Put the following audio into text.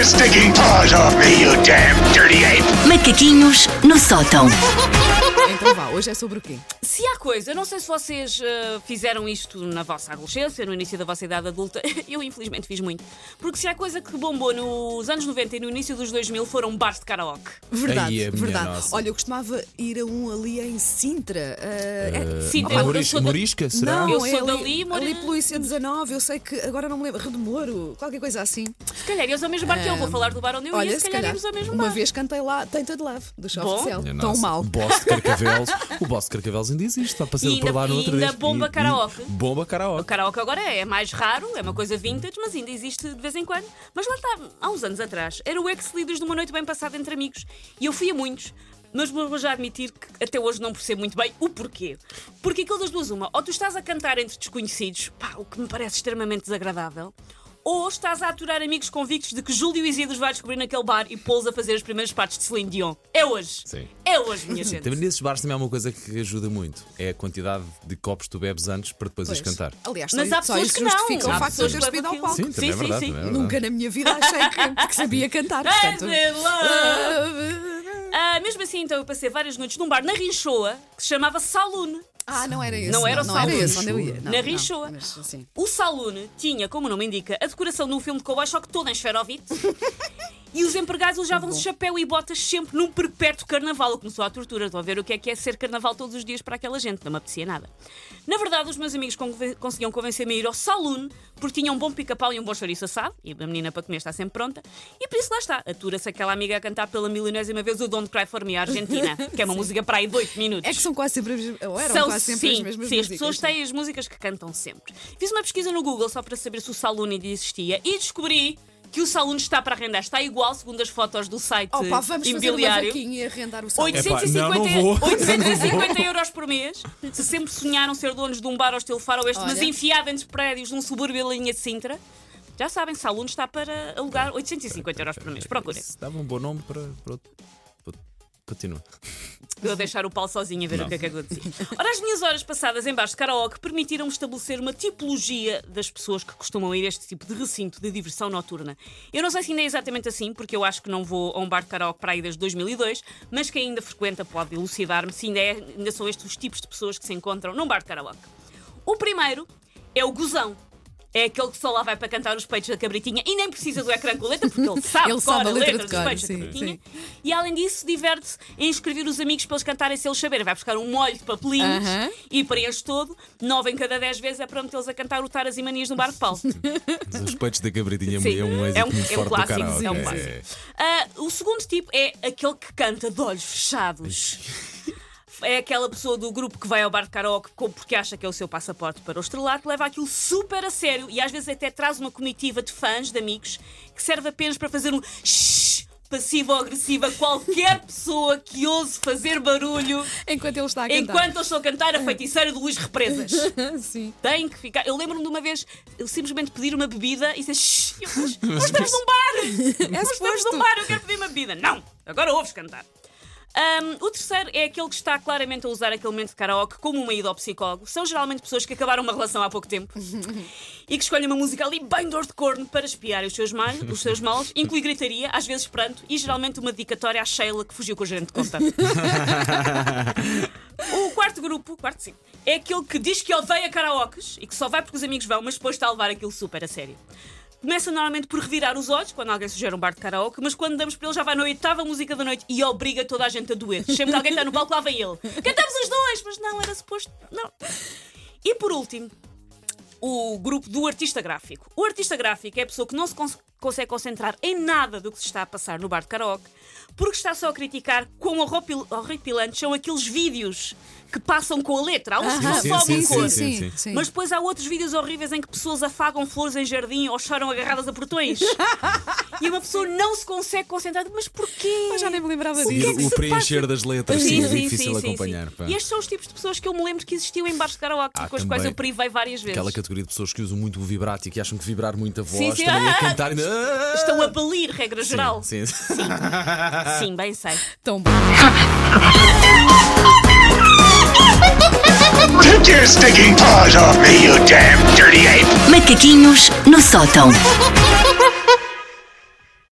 your stinking paws off me, you damn dirty ape! Macaquinhos no sótão. Então vá, hoje é sobre o quê? Se há coisa, eu não sei se vocês eh, fizeram isto na vossa adolescência, no início da vossa idade adulta, eu infelizmente fiz muito. Porque se há coisa que bombou nos anos 90 e no início dos 2000 foram bares de karaoke. Verdade, Aí é verdade. nossa. Olha, eu costumava ir a um ali em Sintra. ah, é- Sim, Ah, eu- eu Moris- sou da- Morisca, será? Não, Eu é sou ali, dali, moro- ali pelo IC19, eu sei que agora não me lembro. Redemoro, qualquer coisa assim. Se calhar ias ao mesmo bar que eu, vou falar do bar onde eu Olha, ia, se calhar íamos ao mesmo uma bar. vez cantei lá Tainted Love, do show oficial. Tão nossa. mal. Boss de Carcavelos. o Boss de Carcavelos ainda existe. Está passando E por lá ainda- no outro ainda vez. bomba karaoke. Bomba O karaoke. karaoke agora é mais raro, é uma coisa vintage, mas ainda existe de vez em quando. Mas lá está, há uns anos atrás, era o ex-líderes de uma noite bem passada entre amigos. E eu fui a muitos. Mas vou já admitir que até hoje não percebo muito bem o porquê. Porque aquilo das duas, uma, ou tu estás a cantar entre desconhecidos, pá, o que me parece extremamente desagradável, ou estás a aturar amigos convictos de que Júlio Isidros vai descobrir naquele bar e pô-los a fazer as primeiras partes de Celine Dion. É hoje. Sim. É hoje, minha gente. Também nesses bares também há uma coisa que ajuda muito. É a quantidade de copos que tu bebes antes para depois Pois. cantar. Aliás, Mas só, há só pessoas isso que não. justifica o Há facto de eu pessoas ter que subido ao palco. Sim, também é sim, verdade. sim. é. Nunca na minha vida achei que, que sabia cantar. Portanto, Ah, mesmo assim, então, eu passei várias noites num bar na Rinchoa que se chamava Saloon. Ah, não era esse. Não era o não era esse onde eu ia. Não, Na não, Rinchoa. O Saloon tinha, como o nome indica, a decoração de um filme de cowboy, só que toda em esferovite. os empregados usavam chapéu e botas sempre num perpétuo carnaval. Começou a tortura. Estou a ver o que é que é ser carnaval todos os dias para aquela gente. Não me apetecia nada. Na verdade, os meus amigos conven- conseguiam convencer-me a ir ao Saloon porque tinha um bom pica-pau e um bom chouriço assado. E a menina para comer está sempre pronta. E por isso lá está. Atura-se aquela amiga a cantar pela milionésima vez o Don't Cry For Me, a Argentina. que é uma música para aí de 8 minutos. É que são quase sempre as mesmas. Ou eram São, quase sempre sim, as mesmas sim, as músicas. pessoas têm as músicas que cantam sempre. Fiz uma pesquisa no Google só para saber se o Saloon ainda existia e descobri que o Saloon está para arrendar. Está igual, segundo as fotos do site Opa, vamos fazer uma imobiliário. vaquinha e arrendar o salão. Epá, 850, não, não vou. 850 euros por mês. Se sempre sonharam ser donos de um bar ao estilo faroeste, mas enfiado entre prédios num subúrbio da linha de Sintra, já sabem, Saloon está para alugar 850 euros por mês. Procurem. Dava um bom nome para. para- Continua. Eu a deixar o Paulo sozinho a ver Não. o que é que acontecia. Ora, as minhas horas passadas em bares de karaoke permitiram-me estabelecer uma tipologia das pessoas que costumam ir a este tipo de recinto de diversão noturna. Eu não sei se ainda é exatamente assim, porque eu acho que não vou a um bar de karaoke para aí desde 2002, mas quem ainda frequenta pode elucidar-me se ainda, é, ainda são estes os tipos de pessoas que se encontram num bar de karaoke. O primeiro é o gozão. É aquele que só lá vai para cantar os peitos da cabritinha e nem precisa do ecrã com letra, porque ele sabe, Ele sabe a letra de dos cor, peitos sim, da cabritinha. sim. E além disso, diverte-se em inscrever os amigos para eles cantarem se eles saberem. Vai buscar um molho de papelinhos Aham. e preenche todo. Nove em cada dez vezes é para metê-los a cantar o Taras e Manias no bar de Paulo. Os peitos da cabritinha Sim, é um êxito é um, muito é um forte do clássico. karaoke. É um É- clássico. Ah, o segundo tipo é aquele que canta de olhos fechados. É aquela pessoa do grupo que vai ao bar de karaoke porque acha que é o seu passaporte para o estrelato, leva aquilo super a sério e às vezes até traz uma comitiva de fãs, de amigos, que serve apenas para fazer um shhh passivo ou agressivo a qualquer pessoa que ouse fazer barulho Enquanto ele está a cantar. enquanto eu estou a cantar a feiticeira de Luís Represas. Sim. Tem que ficar. Eu lembro-me de uma vez eu simplesmente pedir uma bebida e dizer "Shh, eu, nós estamos num bar! Nós estamos suposto. num bar, eu quero pedir uma bebida. Não! Agora ouves cantar. Ahm, o terceiro é aquele que está claramente a usar aquele momento de karaoke como uma ida ao psicólogo. São geralmente pessoas que acabaram uma relação há pouco tempo e que escolhem uma música ali bem dor de corno para espiar os seus, mal, os seus males, inclui gritaria, às vezes pranto e geralmente uma dedicatória à Sheila que fugiu com o gerente de conta. O quarto grupo, quarto sim, é aquele que diz que odeia karaokes e que só vai porque os amigos vão, mas depois está a levar aquilo super a sério. Começa normalmente por revirar os olhos quando alguém sugere um bar de karaoke, mas quando damos para ele já vai na oitava música da noite e obriga toda a gente a doer. Sempre que alguém está no palco, lá vem ele. Cantamos os dois, mas não, era suposto. Não. E por último, o grupo do artista gráfico. O artista gráfico é a pessoa que não se consegue concentrar em nada do que se está a passar no bar de karaoke porque está só a criticar quão horripil- horripilantes são aqueles vídeos que passam com a letra. Há uns que só sim, sobem sim, cor. sim, sim, sim. Mas depois há outros vídeos horríveis em que pessoas afagam flores em jardim ou choram agarradas a portões. e uma pessoa não se consegue concentrar. Mas porquê? Eu já nem me lembrava que é disso. que o se preencher passa? das letras, sim, é difícil acompanhar. pá. E estes são os tipos de pessoas que eu me lembro que existiam em bares de karaoke, Há com as quais eu privei várias vezes. Aquela categoria de pessoas que usam muito o vibrato e que acham que vibrar muito a voz Sim, sim. também Ah, a cantar ainda. Estão a balir, regra geral. Sim, sim. Sim, bem sei. Tão bom. Take your stinking paws off me, you damn dirty ape! Macaquinhos no sótão.